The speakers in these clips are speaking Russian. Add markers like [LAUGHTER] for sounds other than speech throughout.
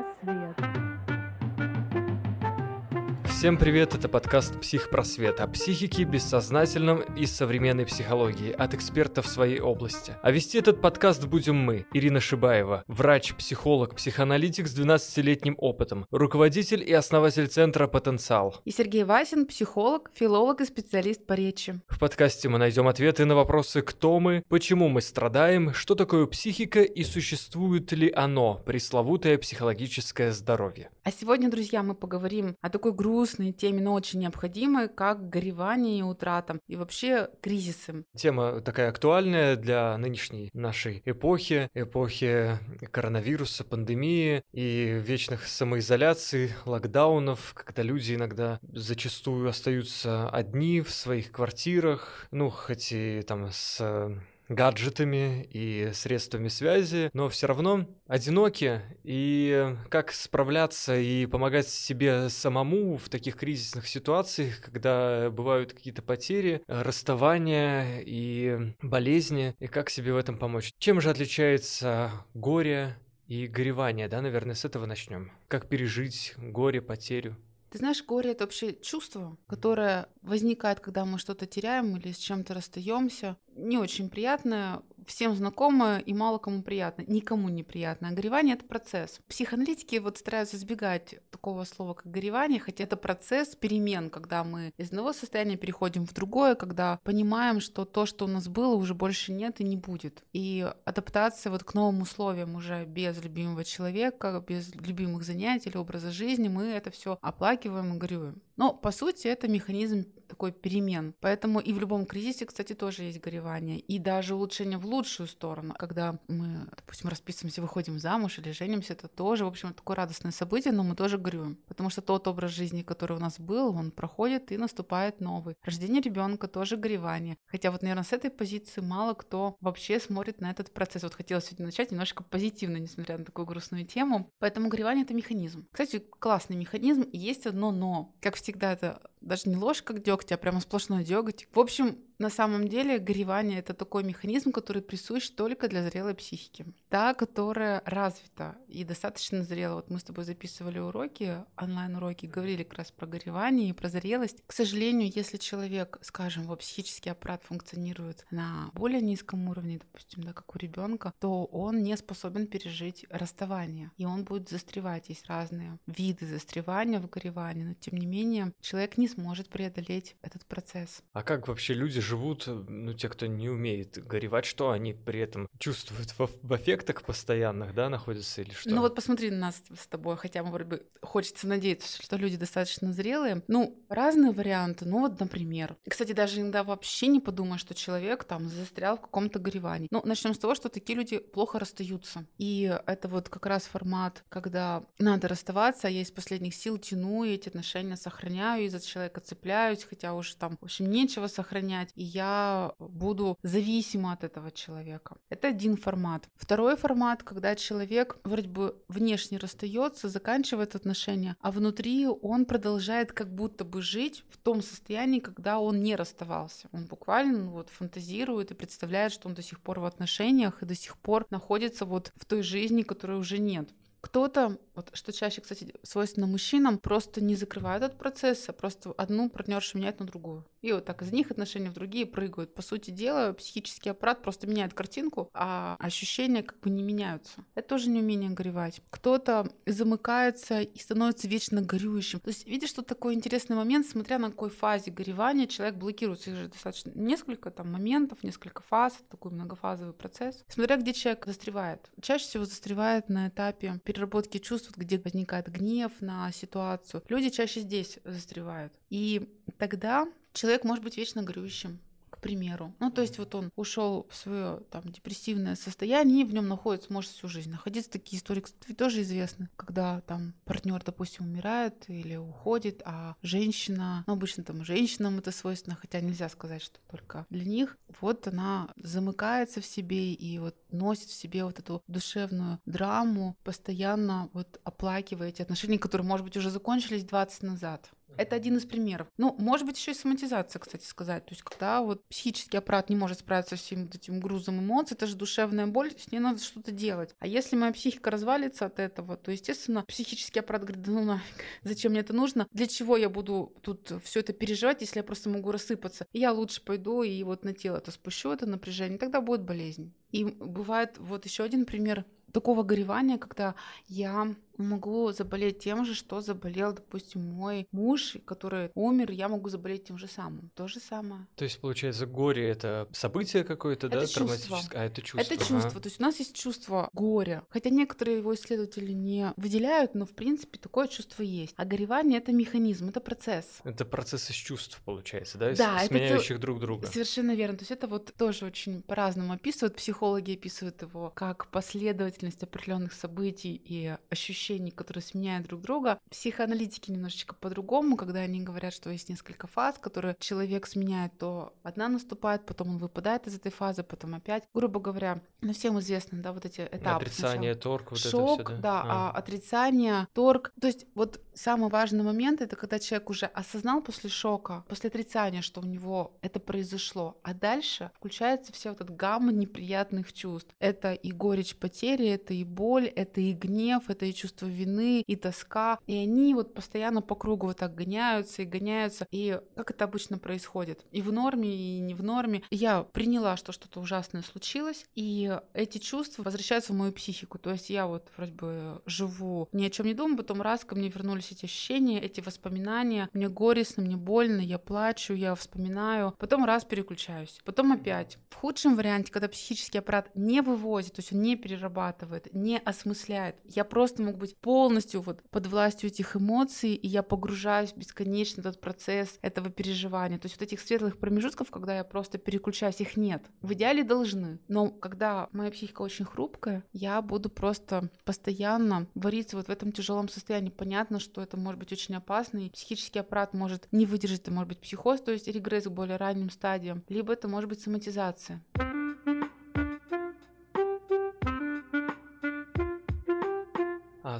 Психпросвет. Всем привет, это подкаст «Психпросвет» о психике, бессознательном и современной психологии от экспертов своей области. А вести этот подкаст будем мы, Ирина Шибаева, врач, психолог, психоаналитик с 12-летним опытом, руководитель и основатель центра «Потенциал». И Сергей Васин, психолог, филолог и специалист по речи. В подкасте мы найдем ответы на вопросы «Кто мы?», «Почему мы страдаем?», «Что такое психика?» и «Существует ли оно?» Пресловутое психологическое здоровье. А сегодня, друзья, мы поговорим о такой грустной теме, но очень необходимой, как горевание и утрата, и вообще кризисы. Тема такая актуальная для нынешней нашей эпохи, эпохи коронавируса, пандемии и вечных самоизоляций, локдаунов, когда люди иногда зачастую остаются одни в своих квартирах, ну, хоть и там с гаджетами и средствами связи, но все равно одиноки. И как справляться и помогать себе самому в таких кризисных ситуациях, когда бывают какие-то потери, расставания и болезни, и как себе в этом помочь. Чем же отличается горе и горевание, да, наверное, с этого начнем. Как пережить горе, потерю? Ты знаешь, горе это вообще чувство, которое возникает, когда мы что-то теряем или с чем-то расстаемся. Не очень приятное, всем знакомое и мало кому приятно, никому не приятно. А горевание — это процесс. Психоаналитики вот стараются избегать такого слова, как горевание, хотя это процесс перемен, когда мы из одного состояния переходим в другое, когда понимаем, что то, что у нас было, уже больше нет и не будет. И адаптация вот к новым условиям уже без любимого человека, без любимых занятий или образа жизни, мы это все оплакиваем и горюем. Но, по сути, это механизм такой перемен. Поэтому и в любом кризисе, кстати, тоже есть горевание. И даже улучшение в лучшую сторону. Когда мы, допустим, расписываемся, выходим замуж или женимся, это тоже, в общем, такое радостное событие, но мы тоже горюем. Потому что тот образ жизни, который у нас был, он проходит и наступает новый. Рождение ребенка тоже горевание. Хотя вот, наверное, с этой позиции мало кто вообще смотрит на этот процесс. Вот хотела сегодня начать немножко позитивно, несмотря на такую грустную тему. Поэтому горевание — это механизм. Кстати, классный механизм. Есть одно но. Как всегда, всегда это даже не ложка дегтя, а прямо сплошной деготь. В общем, на самом деле горевание это такой механизм, который присущ только для зрелой психики. Та, которая развита и достаточно зрела. Вот мы с тобой записывали уроки, онлайн-уроки, говорили как раз про горевание и про зрелость. К сожалению, если человек, скажем, его психический аппарат функционирует на более низком уровне, допустим, да, как у ребенка, то он не способен пережить расставание. И он будет застревать. Есть разные виды застревания в горевании, но тем не менее человек не сможет преодолеть этот процесс. А как вообще люди живут, ну, те, кто не умеет горевать, что они при этом чувствуют в, в эффектах постоянных, да, находятся или что? Ну вот посмотри на нас с тобой, хотя бы, бы хочется надеяться, что люди достаточно зрелые. Ну, разные варианты, ну вот, например. Кстати, даже иногда вообще не подумаешь, что человек там застрял в каком-то горевании. Ну, начнем с того, что такие люди плохо расстаются. И это вот как раз формат, когда надо расставаться, а я из последних сил тяну и эти отношения сохраняю, и за человека цепляюсь, хотя уже там, в общем, нечего сохранять, и я буду зависима от этого человека. Это один формат. Второй формат, когда человек вроде бы внешне расстается, заканчивает отношения, а внутри он продолжает как будто бы жить в том состоянии, когда он не расставался. Он буквально вот фантазирует и представляет, что он до сих пор в отношениях и до сих пор находится вот в той жизни, которой уже нет. Кто-то, вот что чаще, кстати, свойственно мужчинам, просто не закрывает этот процесс, а просто одну партнершу меняет на другую. И вот так из них отношения в другие прыгают. По сути дела, психический аппарат просто меняет картинку, а ощущения как бы не меняются. Это тоже неумение горевать. Кто-то замыкается и становится вечно горюющим. То есть видишь, что такой интересный момент, смотря на какой фазе горевания человек блокируется. Их же достаточно несколько там моментов, несколько фаз, такой многофазовый процесс. Смотря где человек застревает. Чаще всего застревает на этапе переработки чувств, где возникает гнев на ситуацию. Люди чаще здесь застревают. И тогда человек может быть вечно горюющим примеру. Ну, то есть вот он ушел в свое там депрессивное состояние и в нем находится, может, всю жизнь находиться. Такие истории, кстати, тоже известны, когда там партнер, допустим, умирает или уходит, а женщина, ну, обычно там женщинам это свойственно, хотя нельзя сказать, что только для них, вот она замыкается в себе и вот носит в себе вот эту душевную драму, постоянно вот оплакивая эти отношения, которые, может быть, уже закончились 20 назад. Это один из примеров. Ну, может быть, еще и соматизация, кстати сказать. То есть, когда вот психический аппарат не может справиться с всем этим грузом эмоций, это же душевная боль, с ней надо что-то делать. А если моя психика развалится от этого, то, естественно, психический аппарат говорит, да ну нафиг, [LAUGHS] зачем мне это нужно? Для чего я буду тут все это переживать, если я просто могу рассыпаться? И я лучше пойду и вот на тело это спущу, это напряжение, тогда будет болезнь. И бывает вот еще один пример такого горевания, когда я могу заболеть тем же, что заболел, допустим, мой муж, который умер, я могу заболеть тем же самым. То же самое. То есть, получается, горе — это событие какое-то, да, чувство. А, это чувство. Это чувство. Ага. То есть у нас есть чувство горя. Хотя некоторые его исследователи не выделяют, но, в принципе, такое чувство есть. А горевание — это механизм, это процесс. Это процесс из чувств, получается, да? Да. Сменяющих это... друг друга. Совершенно верно. То есть это вот тоже очень по-разному описывают. Психологи описывают его как последовательность определенных событий и ощущений, которые сменяют друг друга. Психоаналитики немножечко по-другому, когда они говорят, что есть несколько фаз, которые человек сменяет, то одна наступает, потом он выпадает из этой фазы, потом опять. Грубо говоря, ну всем известно, да, вот эти этапы. Отрицание, Сначала торг, вот Шок, это все, да, да а. а отрицание, торг. То есть вот самый важный момент это когда человек уже осознал после шока, после отрицания, что у него это произошло, а дальше включается вся вот эта гамма неприятных чувств. Это и горечь потери, это и боль, это и гнев, это и чувство вины, и тоска. И они вот постоянно по кругу вот так гоняются и гоняются. И как это обычно происходит? И в норме, и не в норме. Я приняла, что что-то ужасное случилось, и эти чувства возвращаются в мою психику. То есть я вот вроде бы живу, ни о чем не думаю, потом раз ко мне вернулись эти ощущения, эти воспоминания. Мне горестно, мне больно, я плачу, я вспоминаю. Потом раз переключаюсь. Потом опять. В худшем варианте, когда психический аппарат не вывозит, то есть он не перерабатывает, не осмысляет, я просто могу быть полностью вот под властью этих эмоций, и я погружаюсь бесконечно в этот процесс этого переживания. То есть вот этих светлых промежутков, когда я просто переключаюсь, их нет. В идеале должны. Но когда моя психика очень хрупкая, я буду просто постоянно вариться вот в этом тяжелом состоянии. Понятно, что это может быть очень опасно, и психический аппарат может не выдержать, это может быть психоз, то есть регресс к более ранним стадиям, либо это может быть соматизация.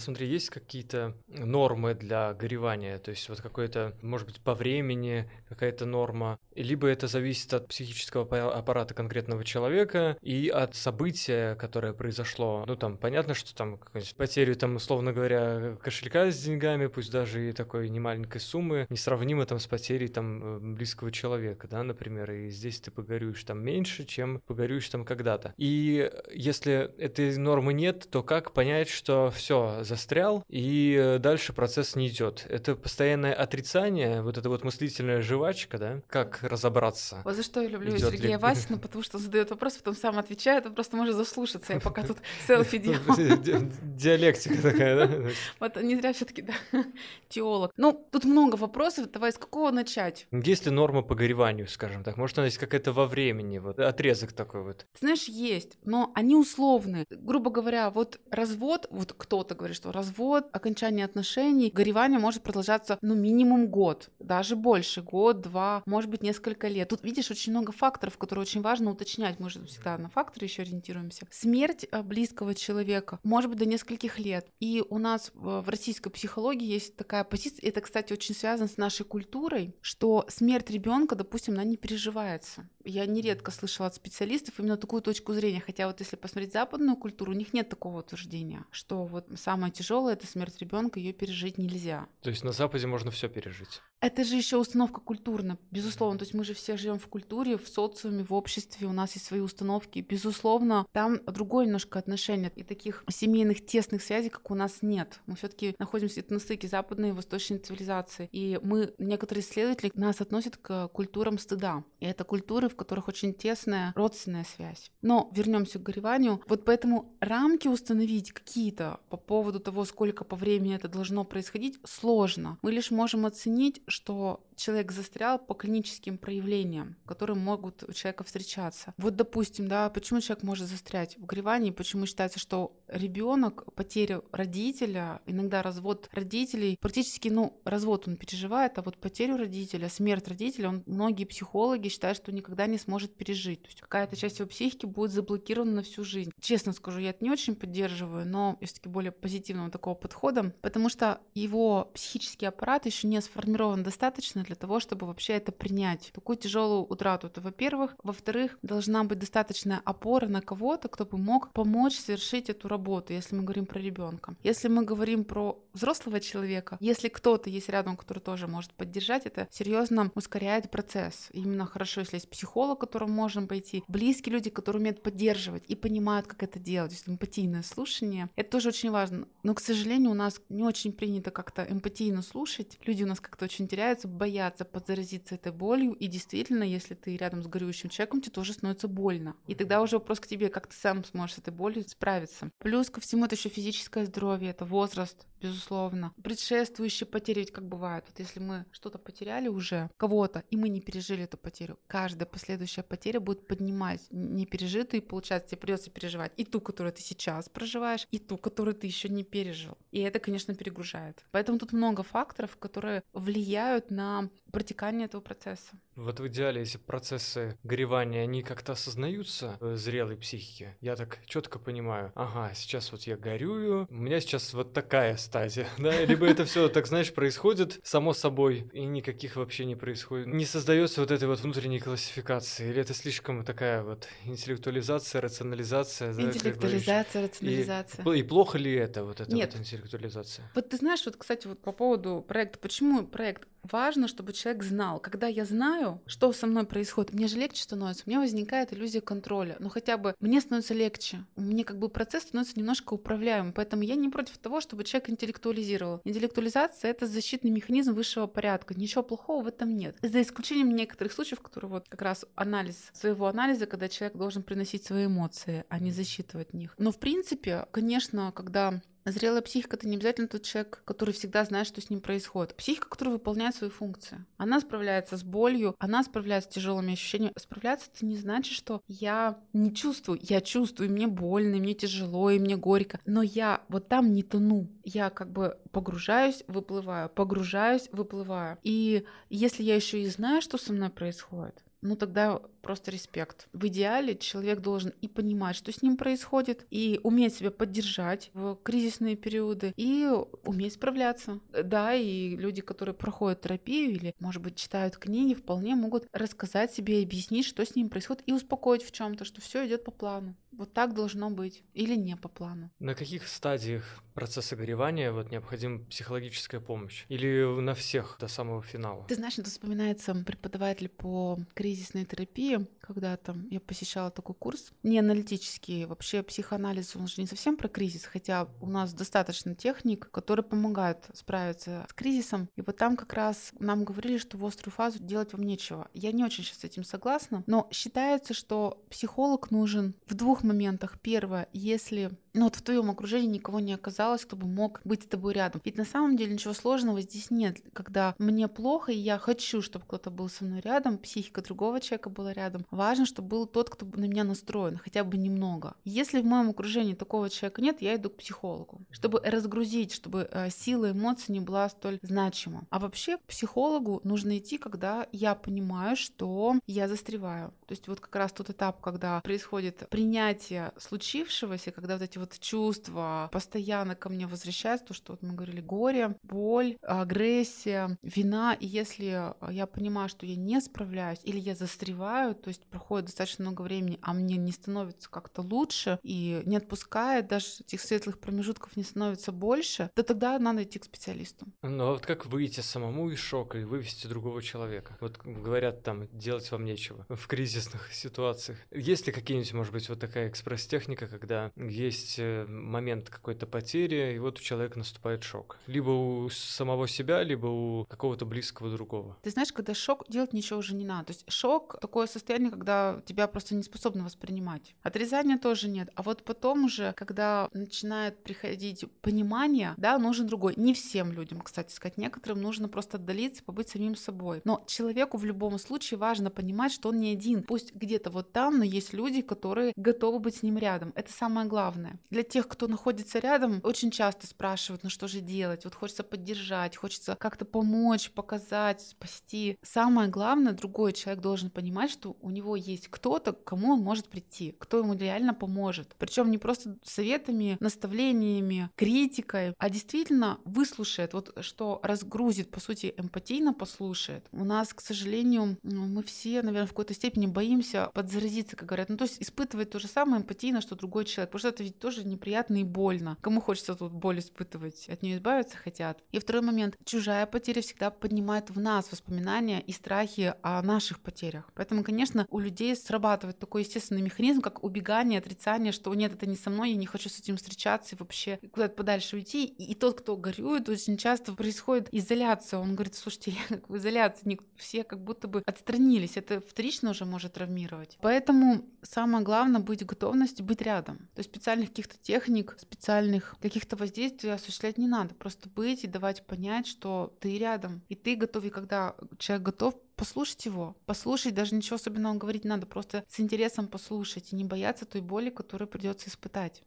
Смотри, есть какие-то нормы для горевания? То есть вот какое-то, может быть, по времени какая-то норма? Либо это зависит от психического аппарата конкретного человека и от события, которое произошло. Ну, там, понятно, что там потерю, там, условно говоря, кошелька с деньгами, пусть даже и такой немаленькой суммы, несравнимо там с потерей там э, близкого человека, да, например, и здесь ты погорюешь там меньше, чем погорюешь там когда-то. И если этой нормы нет, то как понять, что все застрял, и дальше процесс не идет. Это постоянное отрицание, вот эта вот мыслительная жвачка, да? Как разобраться? Вот за что я люблю Сергея ли... [LAUGHS] Васина, потому что он задает вопрос, потом сам отвечает, он просто может заслушаться, я пока тут селфи [LAUGHS] делаю. Диалектика такая, да? Вот не зря все таки да, [LAUGHS] теолог. Ну, тут много вопросов, давай с какого начать? Есть ли норма по гореванию, скажем так? Может, она есть какая-то во времени, вот отрезок такой вот? Знаешь, есть, но они условны. Грубо говоря, вот развод, вот кто-то говорит, что развод, окончание отношений, горевание может продолжаться, ну, минимум год, даже больше, год, два, может быть, несколько лет. Тут, видишь, очень много факторов, которые очень важно уточнять. Мы же всегда на факторы еще ориентируемся. Смерть э, близкого человека может быть до нескольких лет. И у нас в российской психологии есть такая позиция, это, кстати, очень связано с нашей культурой, что смерть ребенка, допустим, она не переживается. Я нередко слышала от специалистов именно такую точку зрения, хотя вот если посмотреть западную культуру, у них нет такого утверждения, что вот самое тяжелое это смерть ребенка, ее пережить нельзя. То есть на Западе можно все пережить. Это же еще установка культурная, безусловно. То есть мы же все живем в культуре, в социуме, в обществе, у нас есть свои установки. Безусловно, там другое немножко отношение. И таких семейных тесных связей, как у нас, нет. Мы все-таки находимся на стыке западной и восточной цивилизации. И мы, некоторые исследователи, нас относят к культурам стыда. И это культуры, в которых очень тесная родственная связь. Но вернемся к гореванию. Вот поэтому рамки установить какие-то по поводу того, сколько по времени это должно происходить, сложно. Мы лишь можем оценить, что человек застрял по клиническим проявлениям, которые могут у человека встречаться. Вот, допустим, да, почему человек может застрять в горевании, почему считается, что ребенок потеря родителя, иногда развод родителей, практически, ну, развод он переживает, а вот потерю родителя, смерть родителя, он, многие психологи считают, что никогда не сможет пережить. То есть какая-то часть его психики будет заблокирована на всю жизнь. Честно скажу, я это не очень поддерживаю, но я все-таки более позитивного такого подхода, потому что его психический аппарат еще не сформирован достаточно для того, чтобы вообще это принять. Такую тяжелую утрату, это во-первых. Во-вторых, должна быть достаточная опора на кого-то, кто бы мог помочь совершить эту работу, если мы говорим про ребенка. Если мы говорим про взрослого человека, если кто-то есть рядом, который тоже может поддержать, это серьезно ускоряет процесс. Именно хорошо, если есть психолог, к которому можем пойти, близкие люди, которые умеют поддерживать и понимают, как это делать, то есть эмпатийное слушание. Это тоже очень важно. Но, к сожалению, у нас не очень принято как-то эмпатийно слушать. Люди у нас как-то очень теряются, боятся подзаразиться этой болью. И действительно, если ты рядом с горюющим человеком, тебе тоже становится больно. И тогда уже вопрос к тебе, как ты сам сможешь с этой болью справиться. Плюс ко всему это еще физическое здоровье, это возраст, безусловно. Предшествующие потери, ведь как бывает, вот если мы что-то потеряли уже, кого-то, и мы не пережили эту потерю, каждая последующая потеря будет поднимать не пережитую, и получается, тебе придется переживать и ту, которую ты сейчас проживаешь, и ту, которую ты еще не пережил. И это, конечно, перегружает. Поэтому тут много факторов, которые влияют на протекание этого процесса. Вот в идеале, если процессы горевания, они как-то осознаются в зрелой психике, я так четко понимаю, ага, сейчас вот я горюю, у меня сейчас вот такая стадия, [LAUGHS] да, либо это все так, знаешь, происходит само собой, и никаких вообще не происходит, не создается вот этой вот внутренней классификации, или это слишком такая вот интеллектуализация, рационализация. Интеллектуализация, да, рационализация. И, и плохо ли это, вот эта Нет. вот интеллектуализация? Вот ты знаешь, вот, кстати, вот по поводу проекта, почему проект важно, чтобы человек знал. Когда я знаю, что со мной происходит, мне же легче становится, у меня возникает иллюзия контроля. Но хотя бы мне становится легче. Мне как бы процесс становится немножко управляемым. Поэтому я не против того, чтобы человек интеллектуализировал. Интеллектуализация — это защитный механизм высшего порядка. Ничего плохого в этом нет. За исключением некоторых случаев, которые вот как раз анализ своего анализа, когда человек должен приносить свои эмоции, а не засчитывать них. Но в принципе, конечно, когда Зрелая психика — это не обязательно тот человек, который всегда знает, что с ним происходит. Психика, которая выполняет свои функции. Она справляется с болью, она справляется с тяжелыми ощущениями. Справляться это не значит, что я не чувствую. Я чувствую, и мне больно, и мне тяжело, и мне горько. Но я вот там не тону. Я как бы погружаюсь, выплываю, погружаюсь, выплываю. И если я еще и знаю, что со мной происходит, ну тогда просто респект. В идеале человек должен и понимать, что с ним происходит, и уметь себя поддержать в кризисные периоды, и уметь справляться. Да, и люди, которые проходят терапию или, может быть, читают книги, вполне могут рассказать себе и объяснить, что с ним происходит, и успокоить в чем-то, что все идет по плану. Вот так должно быть. Или не по плану. На каких стадиях процесса горевания вот необходима психологическая помощь? Или на всех до самого финала? Ты знаешь, это вспоминается преподаватель по кризисной терапии, когда там я посещала такой курс, не аналитический, вообще психоанализ, он же не совсем про кризис, хотя у нас достаточно техник, которые помогают справиться с кризисом. И вот там как раз нам говорили, что в острую фазу делать вам нечего. Я не очень сейчас с этим согласна, но считается, что психолог нужен в двух моментах. Первое, если ну вот в твоем окружении никого не оказалось, кто бы мог быть с тобой рядом. Ведь на самом деле ничего сложного здесь нет. Когда мне плохо, и я хочу, чтобы кто-то был со мной рядом, психика другого человека была рядом, важно, чтобы был тот, кто на меня настроен, хотя бы немного. Если в моем окружении такого человека нет, я иду к психологу, чтобы разгрузить, чтобы э, сила эмоций не была столь значима. А вообще к психологу нужно идти, когда я понимаю, что я застреваю. То есть вот как раз тот этап, когда происходит принятие случившегося, когда вот эти вот чувства постоянно ко мне возвращаются, то, что вот мы говорили, горе, боль, агрессия, вина. И если я понимаю, что я не справляюсь или я застреваю, то есть проходит достаточно много времени, а мне не становится как-то лучше и не отпускает, даже этих светлых промежутков не становится больше, то тогда надо идти к специалисту. Ну а вот как выйти самому из шока и вывести другого человека? Вот говорят там, делать вам нечего в кризисных ситуациях. Есть ли какие-нибудь, может быть, вот такая экспресс-техника, когда есть есть э, момент какой-то потери, и вот у человека наступает шок. Либо у самого себя, либо у какого-то близкого другого. Ты знаешь, когда шок, делать ничего уже не надо. То есть шок — такое состояние, когда тебя просто не способны воспринимать. Отрезания тоже нет. А вот потом уже, когда начинает приходить понимание, да, нужен другой. Не всем людям, кстати сказать, некоторым нужно просто отдалиться, побыть самим собой. Но человеку в любом случае важно понимать, что он не один. Пусть где-то вот там, но есть люди, которые готовы быть с ним рядом. Это самое главное. Для тех, кто находится рядом, очень часто спрашивают, ну что же делать? Вот хочется поддержать, хочется как-то помочь, показать, спасти. Самое главное, другой человек должен понимать, что у него есть кто-то, к кому он может прийти, кто ему реально поможет. Причем не просто советами, наставлениями, критикой, а действительно выслушает, вот что разгрузит, по сути, эмпатийно послушает. У нас, к сожалению, мы все, наверное, в какой-то степени боимся подзаразиться, как говорят. Ну, то есть испытывать то же самое эмпатийно, что другой человек. Потому что это ведь тоже неприятно и больно. Кому хочется тут боль испытывать, от нее избавиться хотят. И второй момент. Чужая потеря всегда поднимает в нас воспоминания и страхи о наших потерях. Поэтому, конечно, у людей срабатывает такой естественный механизм, как убегание, отрицание, что нет, это не со мной, я не хочу с этим встречаться и вообще куда-то подальше уйти. И, тот, кто горюет, очень часто происходит изоляция. Он говорит, слушайте, я как в изоляции, все как будто бы отстранились. Это вторично уже может травмировать. Поэтому самое главное быть в готовности быть рядом. То есть специальных каких-то техник, специальных каких-то воздействий осуществлять не надо. Просто быть и давать понять, что ты рядом. И ты готов, и когда человек готов, послушать его. Послушать, даже ничего особенного говорить не надо, просто с интересом послушать и не бояться той боли, которую придется испытать.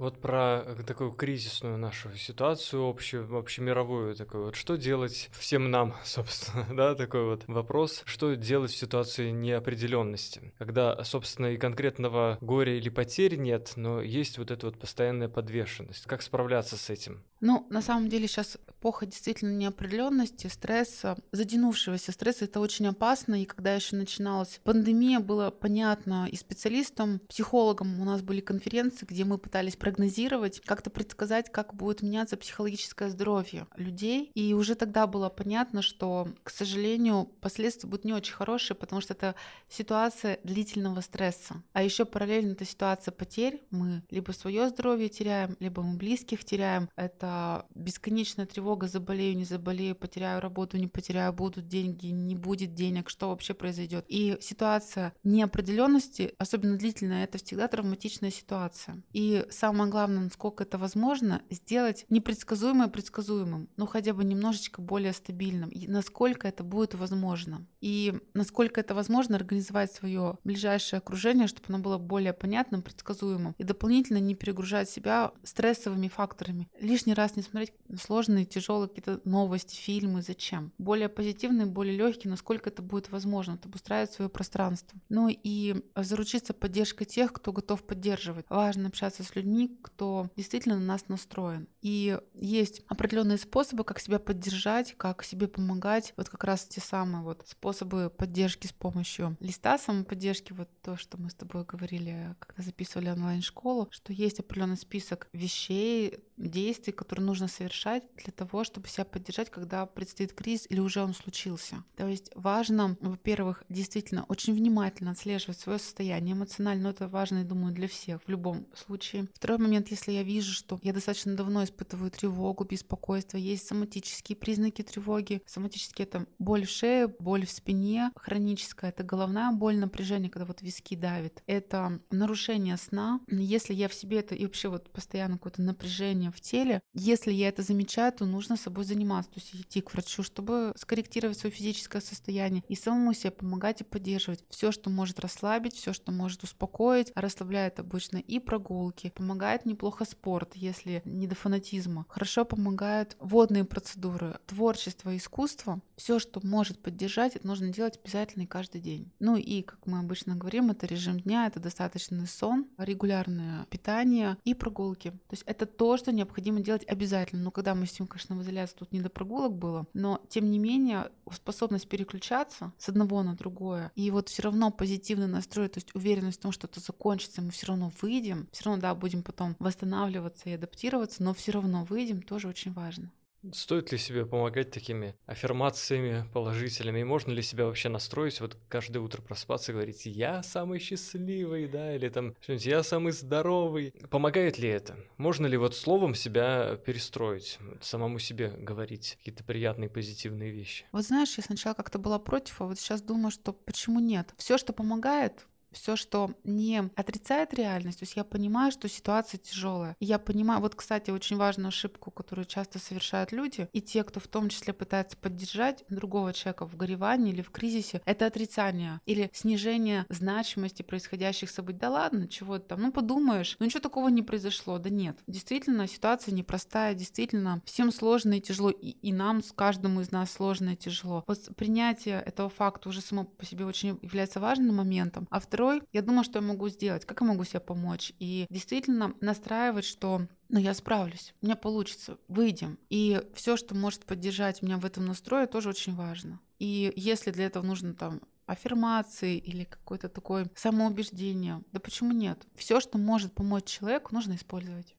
Вот про э, такую кризисную нашу ситуацию, общую, общемировую такую вот. Что делать всем нам, [LAUGHS] собственно, да, такой вот вопрос. Что делать в ситуации неопределенности, когда, собственно, и конкретного горя или потери нет, но есть вот эта вот постоянная подвешенность. Как справляться с этим? Ну, на самом деле сейчас эпоха действительно неопределенности, стресса, затянувшегося стресса. Это очень опасно. И когда еще начиналась пандемия, было понятно и специалистам, психологам у нас были конференции, где мы пытались прогнозировать, как-то предсказать, как будет меняться психологическое здоровье людей. И уже тогда было понятно, что, к сожалению, последствия будут не очень хорошие, потому что это ситуация длительного стресса. А еще параллельно это ситуация потерь. Мы либо свое здоровье теряем, либо мы близких теряем. Это бесконечная тревога, заболею, не заболею, потеряю работу, не потеряю, будут деньги, не будет денег, что вообще произойдет. И ситуация неопределенности, особенно длительная, это всегда травматичная ситуация. И самое главное, насколько это возможно, сделать непредсказуемое предсказуемым, ну хотя бы немножечко более стабильным, и насколько это будет возможно. И насколько это возможно, организовать свое ближайшее окружение, чтобы оно было более понятным, предсказуемым, и дополнительно не перегружать себя стрессовыми факторами. Лишний раз не смотреть сложные, тяжелые какие-то новости, фильмы. Зачем? Более позитивные, более легкие, насколько это будет возможно, это обустраивать свое пространство. Ну и заручиться поддержкой тех, кто готов поддерживать. Важно общаться с людьми, кто действительно на нас настроен. И есть определенные способы, как себя поддержать, как себе помогать. Вот как раз те самые вот способы поддержки с помощью листа самоподдержки, вот то, что мы с тобой говорили, когда записывали онлайн-школу, что есть определенный список вещей, действий, которые нужно совершать для того, чтобы себя поддержать, когда предстоит кризис или уже он случился. То есть важно, во-первых, действительно очень внимательно отслеживать свое состояние эмоционально, но это важно, я думаю, для всех в любом случае. Второй момент, если я вижу, что я достаточно давно испытываю тревогу, беспокойство, есть соматические признаки тревоги. Соматические это боль в шее, боль в спине, хроническая это головная боль, напряжение, когда вот виски давит. Это нарушение сна. Если я в себе это и вообще вот постоянно какое-то напряжение в теле, если я это замечаю, то нужно собой заниматься, то есть идти к врачу, чтобы скорректировать свое физическое состояние и самому себе помогать и поддерживать. Все, что может расслабить, все, что может успокоить, расслабляет обычно и прогулки. Помогает неплохо спорт, если не до фанатизма. Хорошо помогают водные процедуры, творчество, искусство. Все, что может поддержать, это нужно делать обязательно и каждый день. Ну и, как мы обычно говорим, это режим дня, это достаточный сон, регулярное питание и прогулки. То есть это то, что необходимо делать обязательно. Но когда мы сидим, конечно, в изоляции, тут не до прогулок было, но тем не менее способность переключаться с одного на другое и вот все равно позитивный настрой, то есть уверенность в том, что это закончится, мы все равно выйдем, все равно, да, будем потом восстанавливаться и адаптироваться, но все равно выйдем, тоже очень важно. Стоит ли себе помогать такими аффирмациями положительными? И можно ли себя вообще настроить, вот каждое утро проспаться и говорить «я самый счастливый», да, или там что-нибудь «я самый здоровый». Помогает ли это? Можно ли вот словом себя перестроить, самому себе говорить какие-то приятные, позитивные вещи? Вот знаешь, я сначала как-то была против, а вот сейчас думаю, что почему нет? Все, что помогает, все, что не отрицает реальность, то есть я понимаю, что ситуация тяжелая. я понимаю, вот, кстати, очень важную ошибку, которую часто совершают люди, и те, кто в том числе пытается поддержать другого человека в горевании или в кризисе, это отрицание или снижение значимости происходящих событий. Да ладно, чего там, ну подумаешь, ну ничего такого не произошло. Да нет, действительно, ситуация непростая, действительно, всем сложно и тяжело, и, и нам, каждому из нас сложно и тяжело. Вот принятие этого факта уже само по себе очень является важным моментом. А второе второй, я думаю, что я могу сделать, как я могу себе помочь. И действительно настраивать, что ну, я справлюсь, у меня получится, выйдем. И все, что может поддержать меня в этом настрое, тоже очень важно. И если для этого нужно там аффирмации или какое-то такое самоубеждение, да почему нет? Все, что может помочь человеку, нужно использовать.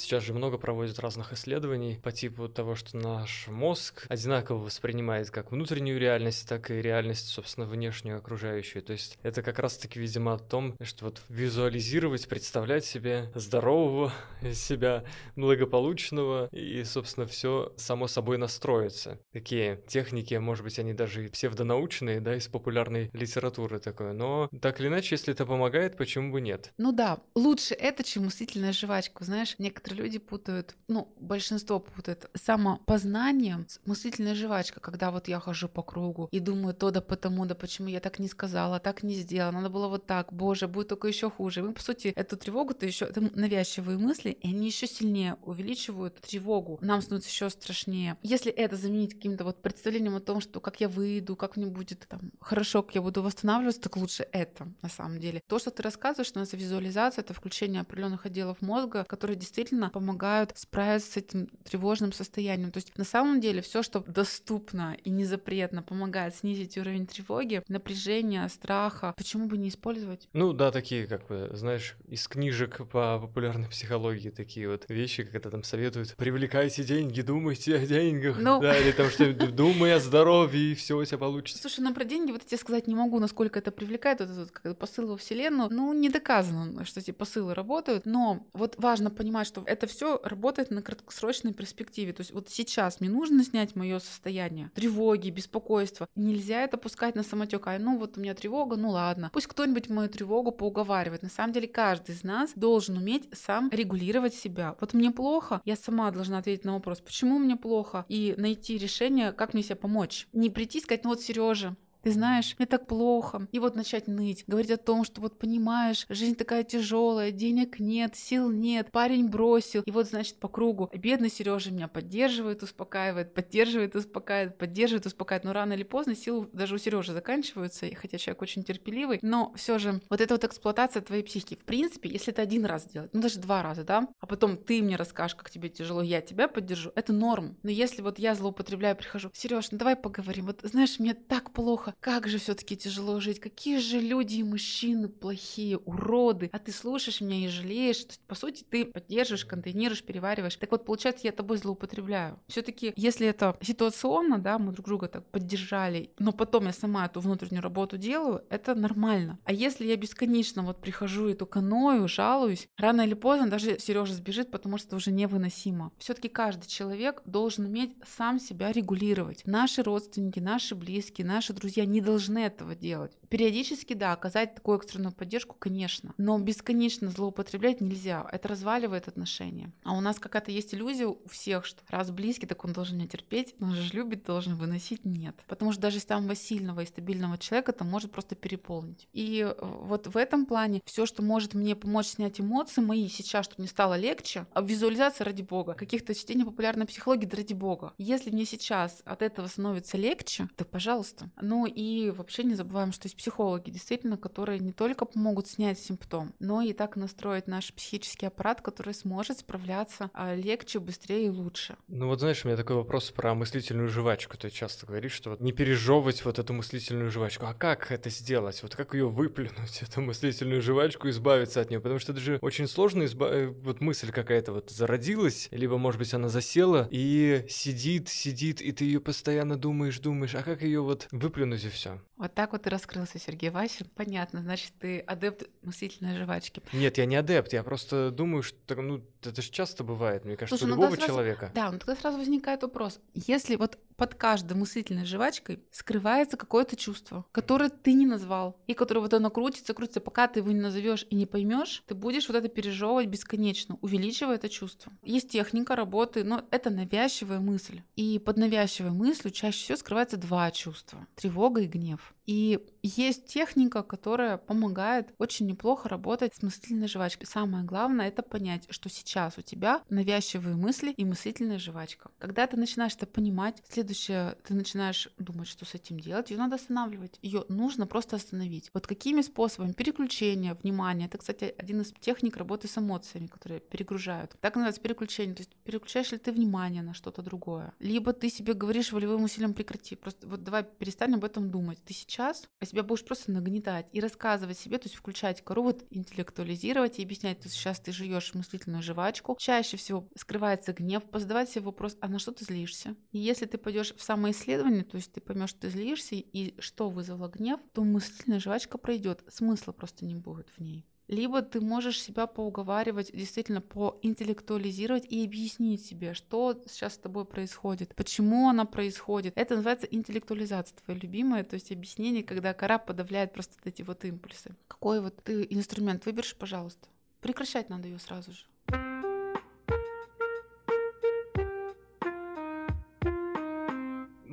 Сейчас же много проводят разных исследований по типу того, что наш мозг одинаково воспринимает как внутреннюю реальность, так и реальность, собственно, внешнюю, окружающую. То есть это как раз-таки, видимо, о том, что вот визуализировать, представлять себе здорового [LAUGHS] себя, благополучного, и, собственно, все само собой настроится. Такие техники, может быть, они даже и псевдонаучные, да, из популярной литературы такое, но так или иначе, если это помогает, почему бы нет? Ну да, лучше это, чем мыслительная жвачка. Знаешь, некоторые некоторые люди путают, ну, большинство путает самопознание с мыслительной жвачкой, когда вот я хожу по кругу и думаю то да потому, да почему я так не сказала, так не сделала, надо было вот так, боже, будет только еще хуже. Мы, по сути, эту тревогу-то еще, это навязчивые мысли, и они еще сильнее увеличивают тревогу. Нам становится еще страшнее. Если это заменить каким-то вот представлением о том, что как я выйду, как мне будет там хорошо, как я буду восстанавливаться, так лучше это на самом деле. То, что ты рассказываешь, что у нас визуализация, это включение определенных отделов мозга, которые действительно действительно помогают справиться с этим тревожным состоянием. То есть на самом деле все, что доступно и не запретно, помогает снизить уровень тревоги, напряжения, страха. Почему бы не использовать? Ну да, такие, как бы, знаешь, из книжек по популярной психологии такие вот вещи, когда там советуют привлекайте деньги, думайте о деньгах, ну... да, или там что думай о здоровье, и все у тебя получится. Слушай, ну про деньги вот я тебе сказать не могу, насколько это привлекает, вот этот как посыл во вселенную. Ну, не доказано, что эти посылы работают, но вот важно понимать, что это все работает на краткосрочной перспективе. То есть вот сейчас мне нужно снять мое состояние тревоги, беспокойства. Нельзя это пускать на самотек. А ну вот у меня тревога, ну ладно. Пусть кто-нибудь мою тревогу поуговаривает. На самом деле каждый из нас должен уметь сам регулировать себя. Вот мне плохо, я сама должна ответить на вопрос, почему мне плохо, и найти решение, как мне себе помочь. Не прийти и сказать, ну вот, Сережа, ты знаешь, мне так плохо. И вот начать ныть, говорить о том, что вот понимаешь, жизнь такая тяжелая, денег нет, сил нет, парень бросил. И вот, значит, по кругу. Бедный Сережа меня поддерживает, успокаивает, поддерживает, успокаивает, поддерживает, успокаивает. Но рано или поздно силы даже у Сережи заканчиваются, хотя человек очень терпеливый. Но все же вот эта вот эксплуатация твоей психики, в принципе, если это один раз делать, ну даже два раза, да, а потом ты мне расскажешь, как тебе тяжело, я тебя поддержу, это норм. Но если вот я злоупотребляю, прихожу, Сереж, ну давай поговорим, вот знаешь, мне так плохо, плохо, как же все-таки тяжело жить, какие же люди и мужчины плохие, уроды, а ты слушаешь меня и жалеешь. То есть, по сути, ты поддерживаешь, контейнируешь, перевариваешь. Так вот, получается, я тобой злоупотребляю. Все-таки, если это ситуационно, да, мы друг друга так поддержали, но потом я сама эту внутреннюю работу делаю, это нормально. А если я бесконечно вот прихожу и только ною, жалуюсь, рано или поздно даже Сережа сбежит, потому что это уже невыносимо. Все-таки каждый человек должен уметь сам себя регулировать. Наши родственники, наши близкие, наши друзья друзья не должны этого делать. Периодически, да, оказать такую экстренную поддержку, конечно, но бесконечно злоупотреблять нельзя. Это разваливает отношения. А у нас какая-то есть иллюзия у всех, что раз близкий, так он должен меня терпеть, он же любит, должен выносить. Нет. Потому что даже самого сильного и стабильного человека это может просто переполнить. И э, вот в этом плане все, что может мне помочь снять эмоции мои сейчас, чтобы мне стало легче, а визуализация ради бога, каких-то чтений популярной психологии ради бога. Если мне сейчас от этого становится легче, то пожалуйста. Ну и вообще не забываем, что есть психологи, действительно, которые не только помогут снять симптом, но и так настроить наш психический аппарат, который сможет справляться а, легче, быстрее и лучше. Ну вот знаешь, у меня такой вопрос про мыслительную жвачку. Ты часто говоришь, что вот не пережевывать вот эту мыслительную жвачку. А как это сделать? Вот как ее выплюнуть, [LAUGHS] эту мыслительную жвачку, избавиться от нее? Потому что это же очень сложно, изба... Э, вот мысль какая-то вот зародилась, либо, может быть, она засела и сидит, сидит, и ты ее постоянно думаешь, думаешь, а как ее вот выплюнуть и все? Вот так вот и раскрылся Сергей Васин. Понятно, значит, ты адепт мыслительной жвачки. Нет, я не адепт, я просто думаю, что ну, это же часто бывает, мне кажется, Слушай, у ну любого сразу, человека. Да, ну тогда сразу возникает вопрос. Если вот под каждой мыслительной жвачкой скрывается какое-то чувство, которое ты не назвал, и которое вот оно крутится, крутится, пока ты его не назовешь и не поймешь, ты будешь вот это пережевывать бесконечно, увеличивая это чувство. Есть техника работы, но это навязчивая мысль. И под навязчивой мыслью чаще всего скрывается два чувства — тревога и гнев. И есть техника, которая помогает очень неплохо работать с мыслительной жвачкой. Самое главное — это понять, что сейчас у тебя навязчивые мысли и мыслительная жвачка. Когда ты начинаешь это понимать, следующее, ты начинаешь думать, что с этим делать, ее надо останавливать. Ее нужно просто остановить. Вот какими способами? Переключение внимания. Это, кстати, один из техник работы с эмоциями, которые перегружают. Так называется переключение. То есть переключаешь ли ты внимание на что-то другое. Либо ты себе говоришь волевым усилием прекрати. Просто вот давай перестань об этом думать. Ты сейчас час, а себя будешь просто нагнетать и рассказывать себе, то есть включать кору, вот интеллектуализировать и объяснять, то есть сейчас ты жуешь мыслительную жвачку. Чаще всего скрывается гнев, задавать себе вопрос, а на что ты злишься? И если ты пойдешь в самоисследование, то есть ты поймешь, что ты злишься и что вызвало гнев, то мыслительная жвачка пройдет, смысла просто не будет в ней либо ты можешь себя поуговаривать, действительно поинтеллектуализировать и объяснить себе, что сейчас с тобой происходит, почему она происходит. Это называется интеллектуализация, твоя любимая, то есть объяснение, когда кора подавляет просто эти вот импульсы. Какой вот ты инструмент выберешь, пожалуйста. Прекращать надо ее сразу же.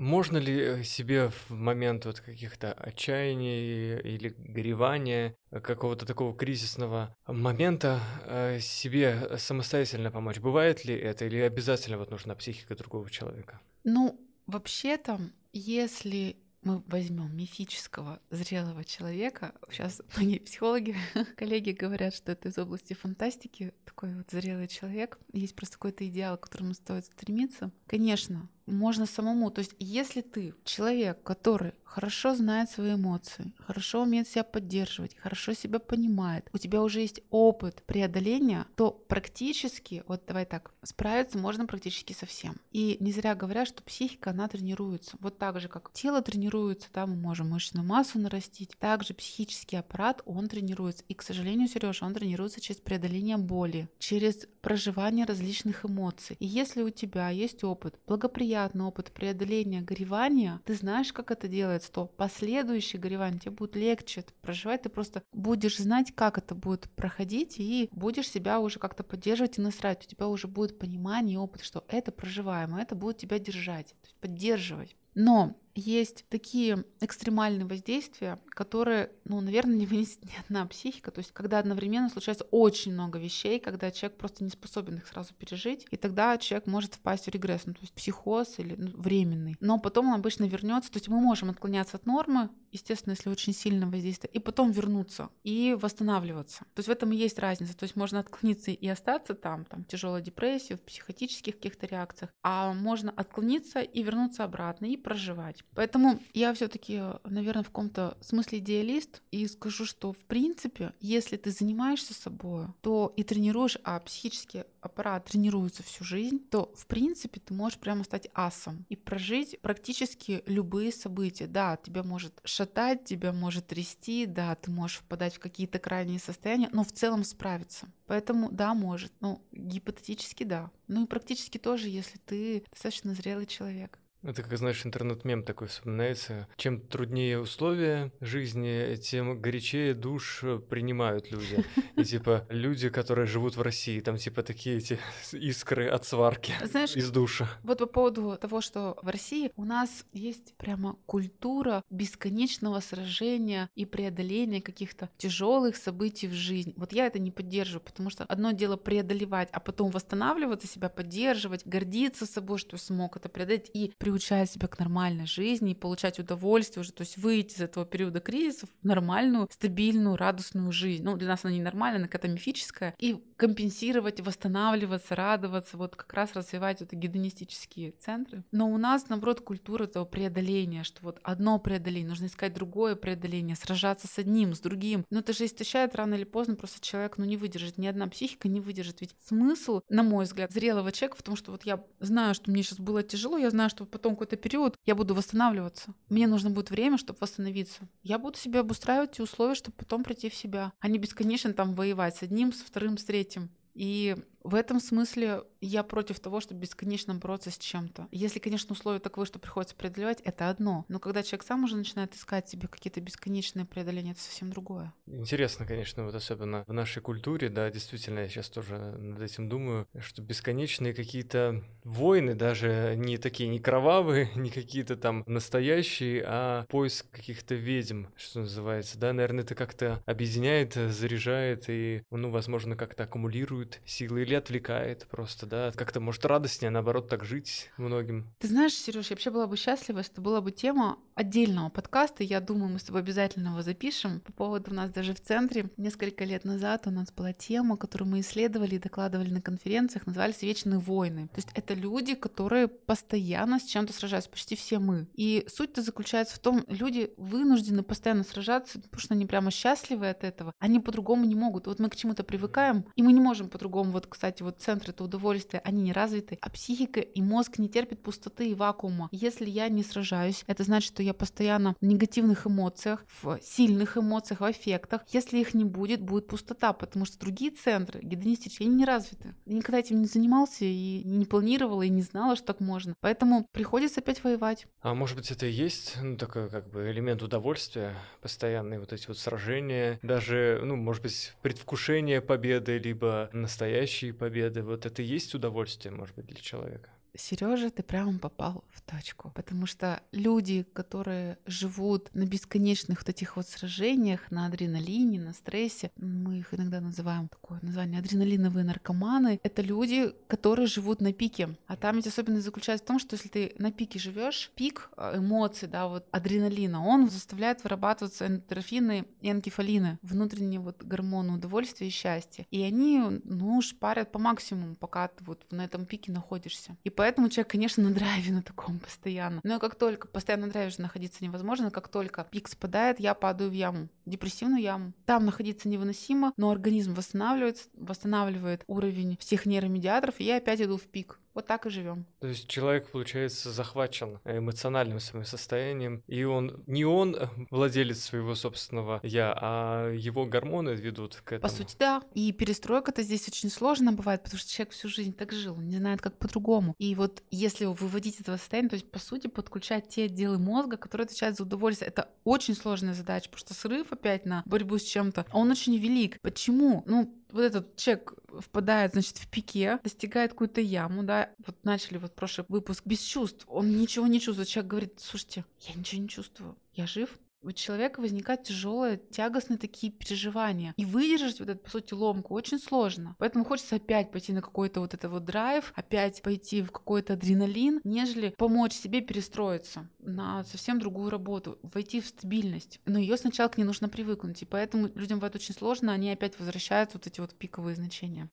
Можно ли э, себе в момент вот каких-то отчаяний или горевания, э, какого-то такого кризисного момента э, себе самостоятельно помочь? Бывает ли это или обязательно вот нужна психика другого человека? Ну, вообще-то, если мы возьмем мифического зрелого человека, сейчас [LAUGHS] многие психологи, [LAUGHS] коллеги говорят, что это из области фантастики, такой вот зрелый человек, есть просто какой-то идеал, к которому стоит стремиться. Конечно, можно самому. То есть, если ты человек, который хорошо знает свои эмоции, хорошо умеет себя поддерживать, хорошо себя понимает, у тебя уже есть опыт преодоления, то практически, вот давай так, справиться можно практически со всем. И не зря говорят, что психика, она тренируется. Вот так же, как тело тренируется, да, мы можем мышечную массу нарастить, также психический аппарат, он тренируется. И, к сожалению, Сережа, он тренируется через преодоление боли, через проживание различных эмоций. И если у тебя есть опыт благоприятный, приятный опыт преодоления горевания, ты знаешь, как это делается, то последующее горевание тебе будет легче проживать, ты просто будешь знать, как это будет проходить, и будешь себя уже как-то поддерживать и настраивать. У тебя уже будет понимание и опыт, что это проживаемо, это будет тебя держать, поддерживать. Но есть такие экстремальные воздействия, которые, ну, наверное, не вынесет ни одна психика. То есть, когда одновременно случается очень много вещей, когда человек просто не способен их сразу пережить, и тогда человек может впасть в регресс, ну, то есть психоз или ну, временный. Но потом он обычно вернется. То есть мы можем отклоняться от нормы, естественно, если очень сильно воздействие, и потом вернуться и восстанавливаться. То есть в этом и есть разница. То есть можно отклониться и остаться там, там тяжелая депрессия, в психотических каких-то реакциях, а можно отклониться и вернуться обратно и проживать. Поэтому я все-таки, наверное, в каком-то смысле идеалист и скажу, что в принципе, если ты занимаешься собой, то и тренируешь, а психический аппарат тренируется всю жизнь, то в принципе ты можешь прямо стать асом и прожить практически любые события. Да, тебя может шатать, тебя может трясти, да, ты можешь впадать в какие-то крайние состояния, но в целом справиться. Поэтому да, может. Ну, гипотетически да. Ну и практически тоже, если ты достаточно зрелый человек. Это, как знаешь, интернет-мем такой вспоминается. Чем труднее условия жизни, тем горячее душ принимают люди. И типа люди, которые живут в России, там типа такие эти искры от сварки Знаешь, из душа. Вот по поводу того, что в России у нас есть прямо культура бесконечного сражения и преодоления каких-то тяжелых событий в жизни. Вот я это не поддерживаю, потому что одно дело преодолевать, а потом восстанавливаться, себя поддерживать, гордиться собой, что смог это преодолеть и приучать себя к нормальной жизни и получать удовольствие уже, то есть выйти из этого периода кризисов в нормальную, стабильную, радостную жизнь. Ну, для нас она не нормальная, она какая-то мифическая. И компенсировать, восстанавливаться, радоваться, вот как раз развивать вот гедонистические центры. Но у нас, наоборот, культура этого преодоления, что вот одно преодоление, нужно искать другое преодоление, сражаться с одним, с другим. Но это же истощает рано или поздно просто человек, ну, не выдержит, ни одна психика не выдержит. Ведь смысл, на мой взгляд, зрелого человека в том, что вот я знаю, что мне сейчас было тяжело, я знаю, что потом какой-то период я буду восстанавливаться. Мне нужно будет время, чтобы восстановиться. Я буду себе обустраивать те условия, чтобы потом прийти в себя, а не бесконечно там воевать с одним, с вторым, с третьим. И в этом смысле я против того, чтобы бесконечно бороться с чем-то. Если, конечно, условия таковы, что приходится преодолевать, это одно. Но когда человек сам уже начинает искать себе какие-то бесконечные преодоления, это совсем другое. Интересно, конечно, вот особенно в нашей культуре, да, действительно, я сейчас тоже над этим думаю, что бесконечные какие-то войны, даже не такие, не кровавые, [LAUGHS] не какие-то там настоящие, а поиск каких-то ведьм, что называется, да, наверное, это как-то объединяет, заряжает и, ну, возможно, как-то аккумулирует силы или отвлекает просто, да, как-то может радостнее, наоборот, так жить многим. Ты знаешь, Сереж, я вообще была бы счастлива, если была бы тема отдельного подкаста, я думаю, мы с тобой обязательно его запишем. По поводу у нас даже в центре несколько лет назад у нас была тема, которую мы исследовали и докладывали на конференциях, назывались «Вечные войны». То есть это люди, которые постоянно с чем-то сражаются, почти все мы. И суть-то заключается в том, люди вынуждены постоянно сражаться, потому что они прямо счастливы от этого. Они по-другому не могут. Вот мы к чему-то привыкаем, и мы не можем по-другому. Вот, кстати, вот центры это удовольствия, они не развиты, а психика и мозг не терпят пустоты и вакуума. Если я не сражаюсь, это значит, что я постоянно в негативных эмоциях, в сильных эмоциях, в эффектах. Если их не будет, будет пустота, потому что другие центры гедонистические, они не развиты. Я никогда этим не занимался и не планировала, и не знала, что так можно. Поэтому приходится опять воевать. А может быть, это и есть ну, такой как бы элемент удовольствия, постоянные вот эти вот сражения, даже, ну, может быть, предвкушение победы, либо настоящие победы. Вот это и есть удовольствие, может быть, для человека. Сережа, ты прямо попал в точку. Потому что люди, которые живут на бесконечных вот этих вот сражениях, на адреналине, на стрессе, мы их иногда называем такое название адреналиновые наркоманы, это люди, которые живут на пике. А там ведь особенность заключается в том, что если ты на пике живешь, пик э, эмоций, да, вот адреналина, он заставляет вырабатываться эндорфины и энкефалины, внутренние вот гормоны удовольствия и счастья. И они, ну, шпарят по максимуму, пока ты вот на этом пике находишься. И поэтому человек, конечно, на драйве на таком постоянно. Но как только постоянно на драйве же находиться невозможно, как только пик спадает, я падаю в яму, депрессивную яму. Там находиться невыносимо, но организм восстанавливается, восстанавливает уровень всех нейромедиаторов, и я опять иду в пик. Вот так и живем. То есть человек, получается, захвачен эмоциональным своим состоянием, и он не он владелец своего собственного я, а его гормоны ведут к этому. По сути, да. И перестройка-то здесь очень сложно бывает, потому что человек всю жизнь так жил, не знает, как по-другому. И вот если выводить этого состояния, то есть, по сути, подключать те отделы мозга, которые отвечают за удовольствие, это очень сложная задача, потому что срыв опять на борьбу с чем-то, он очень велик. Почему? Ну, вот этот человек впадает, значит, в пике, достигает какую-то яму, да, вот начали вот прошлый выпуск без чувств, он ничего не чувствует, человек говорит, слушайте, я ничего не чувствую, я жив, у человека возникают тяжелые, тягостные такие переживания. И выдержать вот эту, по сути, ломку очень сложно. Поэтому хочется опять пойти на какой-то вот это вот драйв, опять пойти в какой-то адреналин, нежели помочь себе перестроиться на совсем другую работу, войти в стабильность. Но ее сначала к ней нужно привыкнуть. И поэтому людям бывает очень сложно, они опять возвращаются вот эти вот пиковые значения.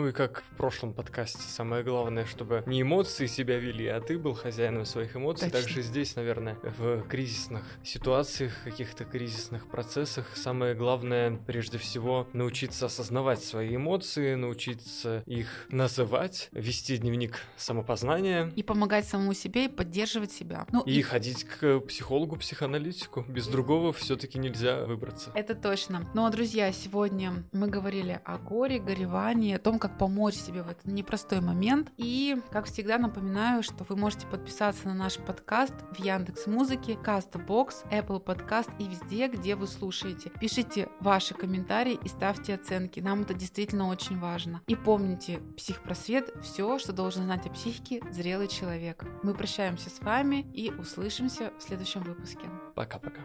Ну и как в прошлом подкасте, самое главное, чтобы не эмоции себя вели, а ты был хозяином своих эмоций. Точно. Также здесь, наверное, в кризисных ситуациях, каких-то кризисных процессах, самое главное, прежде всего, научиться осознавать свои эмоции, научиться их называть, вести дневник самопознания. И помогать самому себе и поддерживать себя. Ну, и, и ходить к психологу, психоаналитику. Без другого все-таки нельзя выбраться. Это точно. Ну а, друзья, сегодня мы говорили о горе, горевании, о том, как помочь себе в этот непростой момент. И, как всегда, напоминаю, что вы можете подписаться на наш подкаст в Яндекс Музыке, Castbox, Apple Podcast и везде, где вы слушаете. Пишите ваши комментарии и ставьте оценки. Нам это действительно очень важно. И помните, психпросвет – все, что должен знать о психике зрелый человек. Мы прощаемся с вами и услышимся в следующем выпуске. Пока-пока.